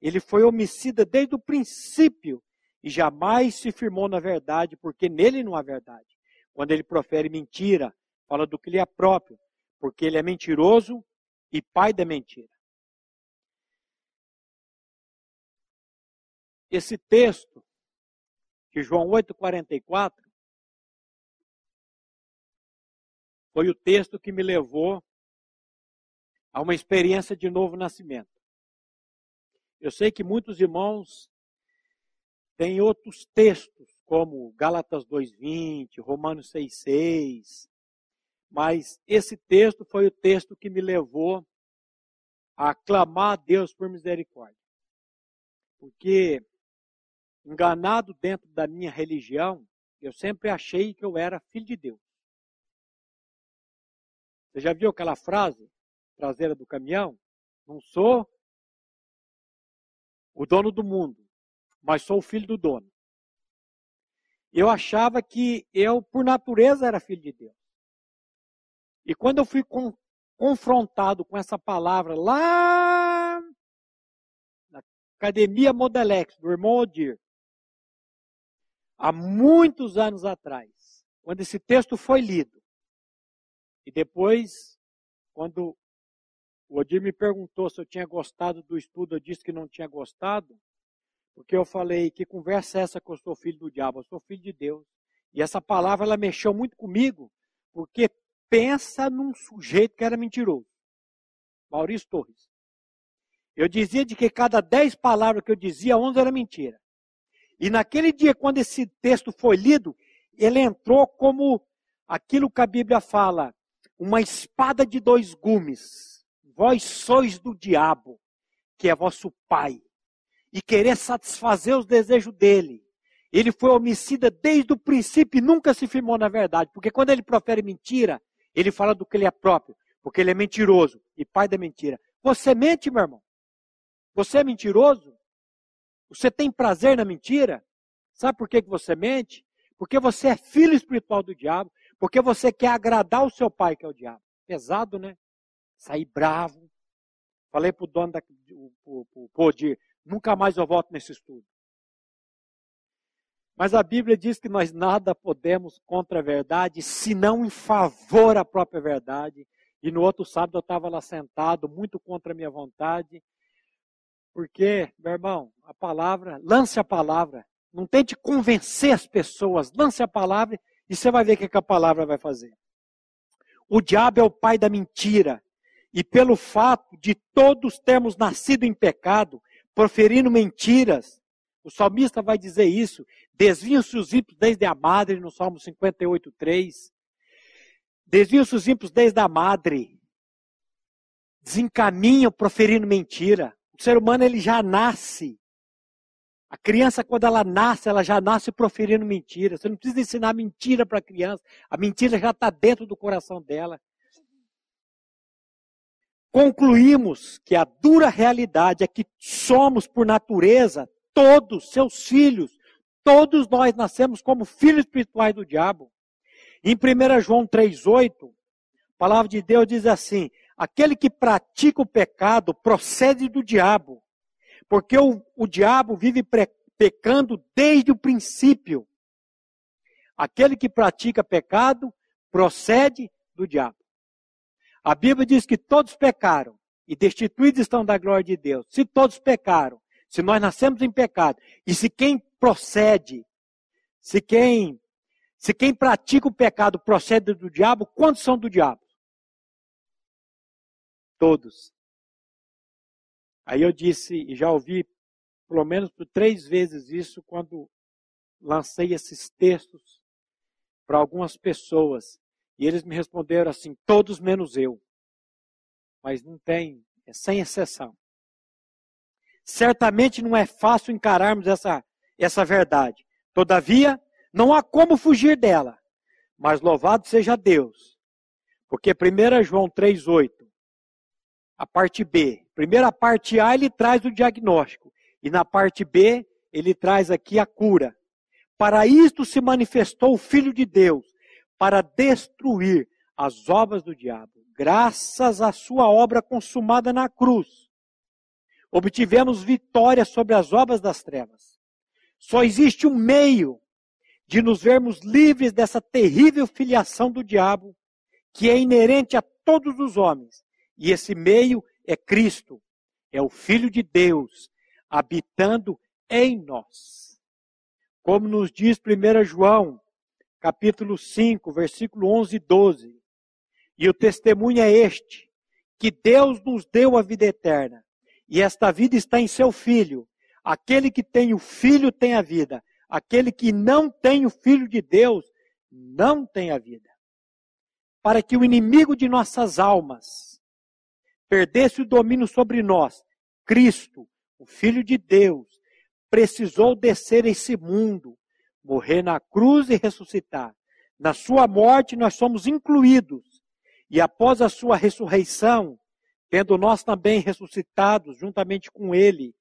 Ele foi homicida desde o princípio e jamais se firmou na verdade, porque nele não há verdade. Quando ele profere mentira, fala do que lhe é próprio, porque ele é mentiroso e pai da mentira. Esse texto de João 8,44 foi o texto que me levou a uma experiência de novo nascimento. Eu sei que muitos irmãos têm outros textos, como Gálatas 2,20, Romanos 6,6, mas esse texto foi o texto que me levou a clamar a Deus por misericórdia. Porque enganado dentro da minha religião, eu sempre achei que eu era filho de Deus. Você já viu aquela frase traseira do caminhão? Não sou o dono do mundo, mas sou o filho do dono. Eu achava que eu, por natureza, era filho de Deus. E quando eu fui com, confrontado com essa palavra lá na Academia Modelex, do irmão Odir, há muitos anos atrás, quando esse texto foi lido. E depois, quando o Odir me perguntou se eu tinha gostado do estudo, eu disse que não tinha gostado, porque eu falei, que conversa é essa que eu sou filho do diabo? Eu sou filho de Deus. E essa palavra, ela mexeu muito comigo, porque pensa num sujeito que era mentiroso. Maurício Torres. Eu dizia de que cada dez palavras que eu dizia, onze era mentira. E naquele dia, quando esse texto foi lido, ele entrou como aquilo que a Bíblia fala, uma espada de dois gumes. Vós sois do diabo, que é vosso pai, e querer satisfazer os desejos dele. Ele foi homicida desde o princípio e nunca se firmou na verdade, porque quando ele profere mentira, ele fala do que ele é próprio, porque ele é mentiroso e pai da mentira. Você mente, meu irmão? Você é mentiroso? Você tem prazer na mentira? Sabe por que você mente? Porque você é filho espiritual do diabo. Porque você quer agradar o seu pai, que é o diabo. Pesado, né? Sair bravo. Falei para o dono da. O Podir, nunca mais eu volto nesse estudo. Mas a Bíblia diz que nós nada podemos contra a verdade, senão em favor à própria verdade. E no outro sábado eu estava lá sentado, muito contra a minha vontade, porque, meu irmão, a palavra, lance a palavra. Não tente convencer as pessoas, lance a palavra e você vai ver o que a palavra vai fazer. O diabo é o pai da mentira. E pelo fato de todos termos nascido em pecado, proferindo mentiras, o salmista vai dizer isso. Desviam-se os ímpios desde a madre, no Salmo 58, 3. Desviam-se os ímpios desde a madre. Desencaminham proferindo mentira. O ser humano ele já nasce. A criança, quando ela nasce, ela já nasce proferindo mentira. Você não precisa ensinar mentira para a criança. A mentira já está dentro do coração dela. Concluímos que a dura realidade é que somos, por natureza, todos seus filhos. Todos nós nascemos como filhos espirituais do diabo. Em 1 João 3,8, a palavra de Deus diz assim: Aquele que pratica o pecado procede do diabo, porque o, o diabo vive pecando desde o princípio. Aquele que pratica pecado procede do diabo. A Bíblia diz que todos pecaram e destituídos estão da glória de Deus. Se todos pecaram, se nós nascemos em pecado, e se quem procede, se quem se quem pratica o pecado procede do diabo, quantos são do diabo? Todos. Aí eu disse, e já ouvi pelo menos por três vezes isso quando lancei esses textos para algumas pessoas. E eles me responderam assim: todos menos eu. Mas não tem, é sem exceção. Certamente não é fácil encararmos essa, essa verdade. Todavia, não há como fugir dela. Mas louvado seja Deus. Porque 1 João 3,8, a parte B. Primeira parte A, ele traz o diagnóstico. E na parte B, ele traz aqui a cura. Para isto se manifestou o Filho de Deus, para destruir as obras do diabo. Graças à sua obra consumada na cruz, obtivemos vitória sobre as obras das trevas. Só existe um meio de nos vermos livres dessa terrível filiação do diabo, que é inerente a todos os homens. E esse meio é Cristo, é o Filho de Deus, habitando em nós. Como nos diz 1 João, capítulo 5, versículo 11 e 12. E o testemunho é este: que Deus nos deu a vida eterna, e esta vida está em seu Filho. Aquele que tem o Filho tem a vida, aquele que não tem o Filho de Deus não tem a vida. Para que o inimigo de nossas almas perdesse o domínio sobre nós, Cristo, o Filho de Deus, precisou descer esse mundo, morrer na cruz e ressuscitar. Na sua morte nós somos incluídos. E após a sua ressurreição, tendo nós também ressuscitados juntamente com ele,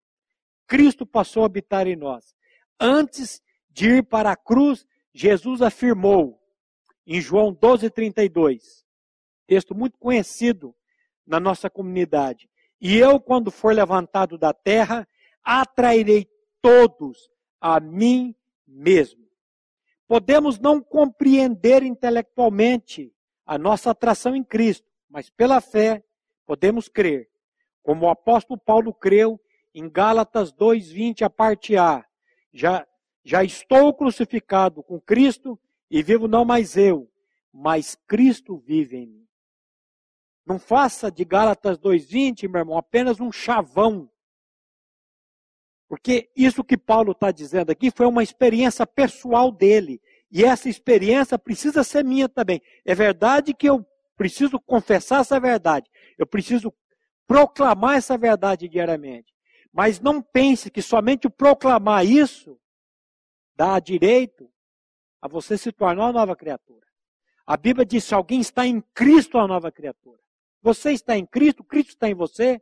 Cristo passou a habitar em nós. Antes de ir para a cruz, Jesus afirmou em João 12:32, texto muito conhecido na nossa comunidade. E eu, quando for levantado da terra, atrairei todos a mim mesmo. Podemos não compreender intelectualmente a nossa atração em Cristo, mas pela fé podemos crer, como o apóstolo Paulo creu em Gálatas 2:20 a parte A. Já já estou crucificado com Cristo e vivo não mais eu, mas Cristo vive em mim. Não faça de Gálatas 2:20, meu irmão, apenas um chavão porque isso que Paulo está dizendo aqui foi uma experiência pessoal dele. E essa experiência precisa ser minha também. É verdade que eu preciso confessar essa verdade. Eu preciso proclamar essa verdade diariamente. Mas não pense que somente o proclamar isso dá direito a você se tornar uma nova criatura. A Bíblia diz: se alguém está em Cristo, é uma nova criatura. Você está em Cristo, Cristo está em você.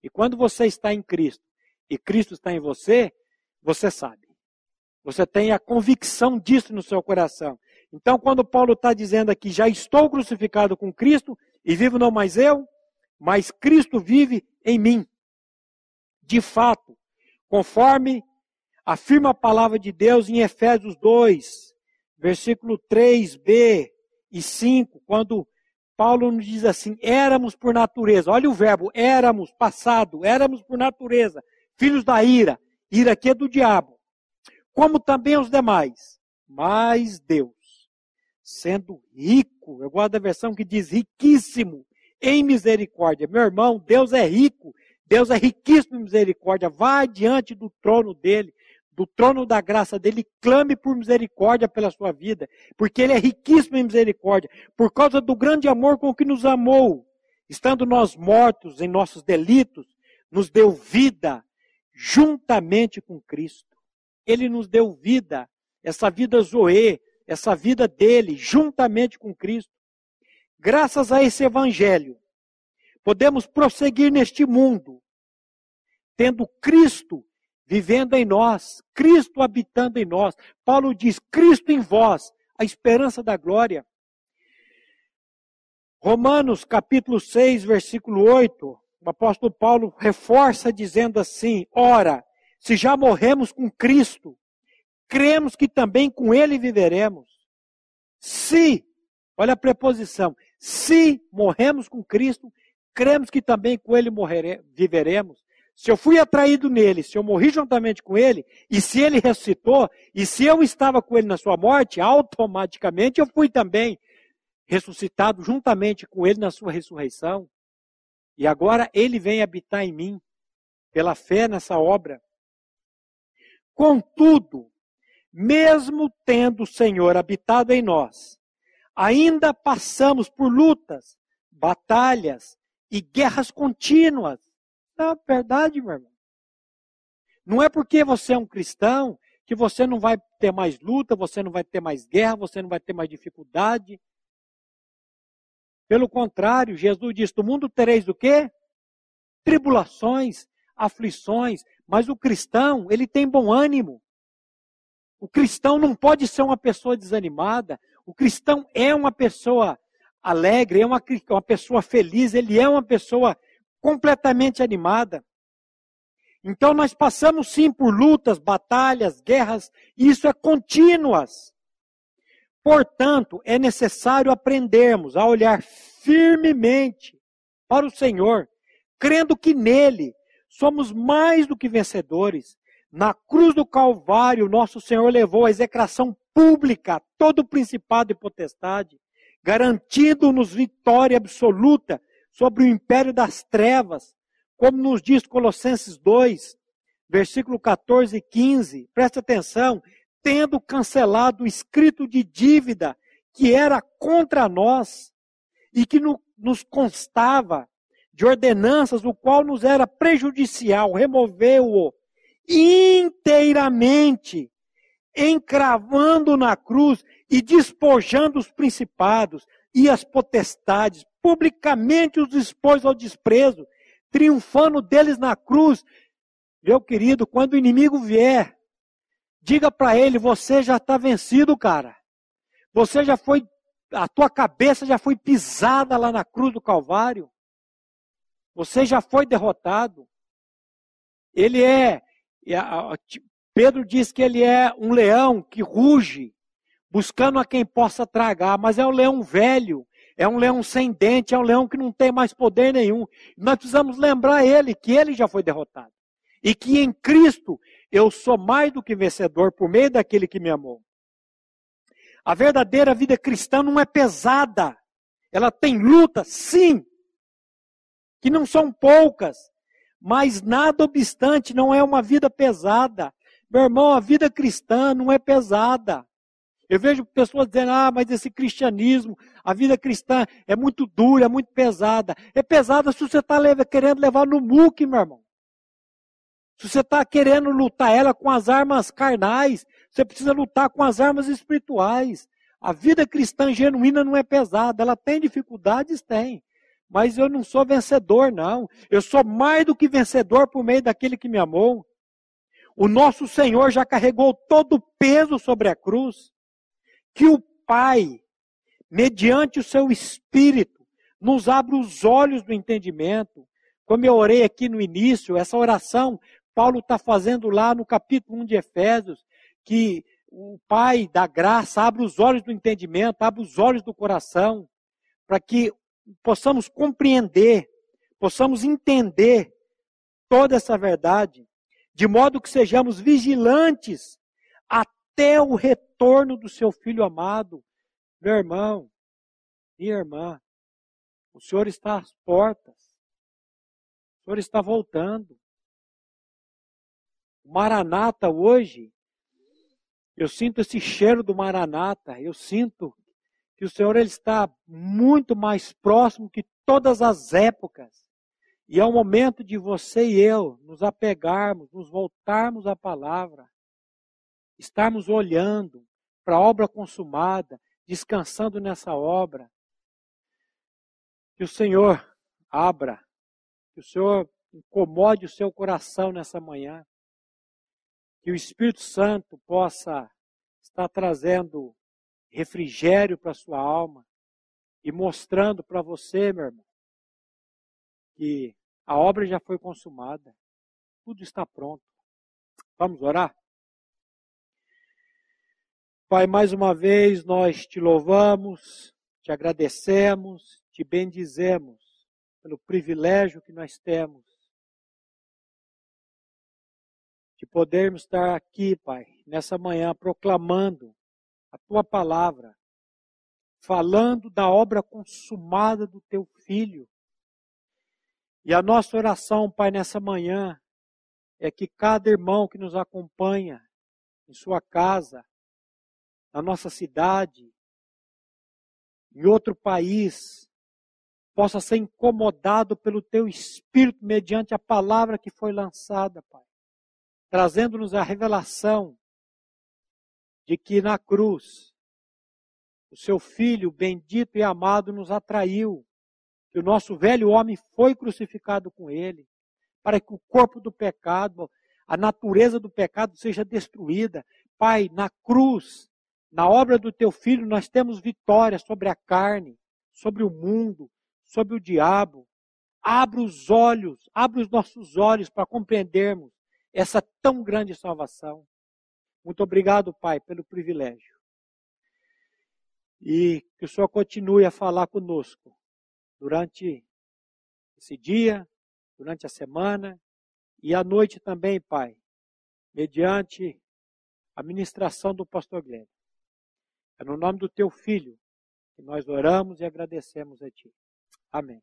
E quando você está em Cristo, e Cristo está em você, você sabe. Você tem a convicção disso no seu coração. Então, quando Paulo está dizendo aqui, já estou crucificado com Cristo e vivo não mais eu, mas Cristo vive em mim. De fato, conforme afirma a palavra de Deus em Efésios 2, versículo 3b e 5, quando Paulo nos diz assim: éramos por natureza, olha o verbo, éramos, passado, éramos por natureza, filhos da ira. Ira aqui é do diabo. Como também os demais. Mas Deus, sendo rico, eu gosto da versão que diz riquíssimo em misericórdia. Meu irmão, Deus é rico. Deus é riquíssimo em misericórdia. Vá diante do trono dele, do trono da graça dele, clame por misericórdia pela sua vida, porque ele é riquíssimo em misericórdia, por causa do grande amor com que nos amou, estando nós mortos em nossos delitos, nos deu vida juntamente com Cristo. Ele nos deu vida, essa vida Zoe, essa vida dele, juntamente com Cristo. Graças a esse evangelho, podemos prosseguir neste mundo, tendo Cristo vivendo em nós, Cristo habitando em nós. Paulo diz: Cristo em vós, a esperança da glória. Romanos capítulo 6, versículo 8 o apóstolo Paulo reforça dizendo assim: ora, se já morremos com Cristo, cremos que também com Ele viveremos. Se, olha a preposição, se morremos com Cristo, cremos que também com ele morrere, viveremos. Se eu fui atraído nele, se eu morri juntamente com ele, e se ele ressuscitou, e se eu estava com ele na sua morte, automaticamente eu fui também ressuscitado juntamente com ele na sua ressurreição. E agora ele vem habitar em mim, pela fé nessa obra. Contudo, mesmo tendo o Senhor habitado em nós, ainda passamos por lutas, batalhas e guerras contínuas. É verdade, meu irmão. Não é porque você é um cristão que você não vai ter mais luta, você não vai ter mais guerra, você não vai ter mais dificuldade. Pelo contrário, Jesus diz: "Do mundo tereis o quê? Tribulações, aflições, mas o cristão, ele tem bom ânimo. O cristão não pode ser uma pessoa desanimada. O cristão é uma pessoa alegre, é uma, uma pessoa feliz, ele é uma pessoa completamente animada. Então nós passamos sim por lutas, batalhas, guerras, e isso é contínuas. Portanto, é necessário aprendermos a olhar firmemente para o Senhor, crendo que nele somos mais do que vencedores. Na cruz do Calvário, nosso Senhor levou a execração pública todo o principado e potestade, garantindo-nos vitória absoluta sobre o império das trevas, como nos diz Colossenses 2, versículo 14 e 15. Preste atenção, tendo cancelado o escrito de dívida que era contra nós e que no, nos constava de ordenanças, o qual nos era prejudicial, removeu-o inteiramente, encravando na cruz e despojando os principados e as potestades, publicamente os expôs ao desprezo, triunfando deles na cruz. Meu querido, quando o inimigo vier, diga para ele: você já está vencido, cara. Você já foi, a tua cabeça já foi pisada lá na cruz do Calvário. Você já foi derrotado. Ele é, Pedro diz que ele é um leão que ruge, buscando a quem possa tragar, mas é um leão velho, é um leão sem dente, é um leão que não tem mais poder nenhum. Nós precisamos lembrar ele que ele já foi derrotado. E que em Cristo eu sou mais do que vencedor por meio daquele que me amou. A verdadeira vida cristã não é pesada. Ela tem luta, sim, que não são poucas, mas nada obstante não é uma vida pesada. Meu irmão, a vida cristã não é pesada. Eu vejo pessoas dizendo, ah, mas esse cristianismo, a vida cristã é muito dura, é muito pesada. É pesada se você está querendo levar no muque, meu irmão. Se você está querendo lutar ela com as armas carnais, você precisa lutar com as armas espirituais. A vida cristã genuína não é pesada, ela tem dificuldades, tem. Mas eu não sou vencedor, não. Eu sou mais do que vencedor por meio daquele que me amou. O nosso Senhor já carregou todo o peso sobre a cruz que o Pai, mediante o seu Espírito, nos abra os olhos do entendimento. Como eu orei aqui no início, essa oração Paulo está fazendo lá no capítulo 1 de Efésios, que o Pai da graça abra os olhos do entendimento, abra os olhos do coração, para que possamos compreender, possamos entender toda essa verdade, de modo que sejamos vigilantes até o retorno do seu filho amado. Meu irmão, minha irmã, o Senhor está às portas. O Senhor está voltando. Maranata hoje, eu sinto esse cheiro do Maranata, eu sinto que o Senhor ele está muito mais próximo que todas as épocas. E é o momento de você e eu nos apegarmos, nos voltarmos à palavra estarmos olhando para a obra consumada, descansando nessa obra. Que o Senhor abra, que o Senhor incomode o seu coração nessa manhã. Que o Espírito Santo possa estar trazendo refrigério para a sua alma e mostrando para você, meu irmão, que a obra já foi consumada, tudo está pronto. Vamos orar? Pai, mais uma vez nós te louvamos, te agradecemos, te bendizemos pelo privilégio que nós temos de podermos estar aqui, Pai, nessa manhã, proclamando a tua palavra, falando da obra consumada do teu filho. E a nossa oração, Pai, nessa manhã, é que cada irmão que nos acompanha em sua casa, na nossa cidade, em outro país, possa ser incomodado pelo teu espírito mediante a palavra que foi lançada, Pai trazendo-nos a revelação de que na cruz o seu filho bendito e amado nos atraiu, que o nosso velho homem foi crucificado com ele, para que o corpo do pecado, a natureza do pecado seja destruída. Pai, na cruz, na obra do teu filho, nós temos vitória sobre a carne, sobre o mundo, sobre o diabo. Abra os olhos, abra os nossos olhos para compreendermos essa tão grande salvação. Muito obrigado, Pai, pelo privilégio. E que o Senhor continue a falar conosco durante esse dia, durante a semana e à noite também, Pai, mediante a ministração do pastor Glenn. É no nome do teu filho que nós oramos e agradecemos a ti. Amém.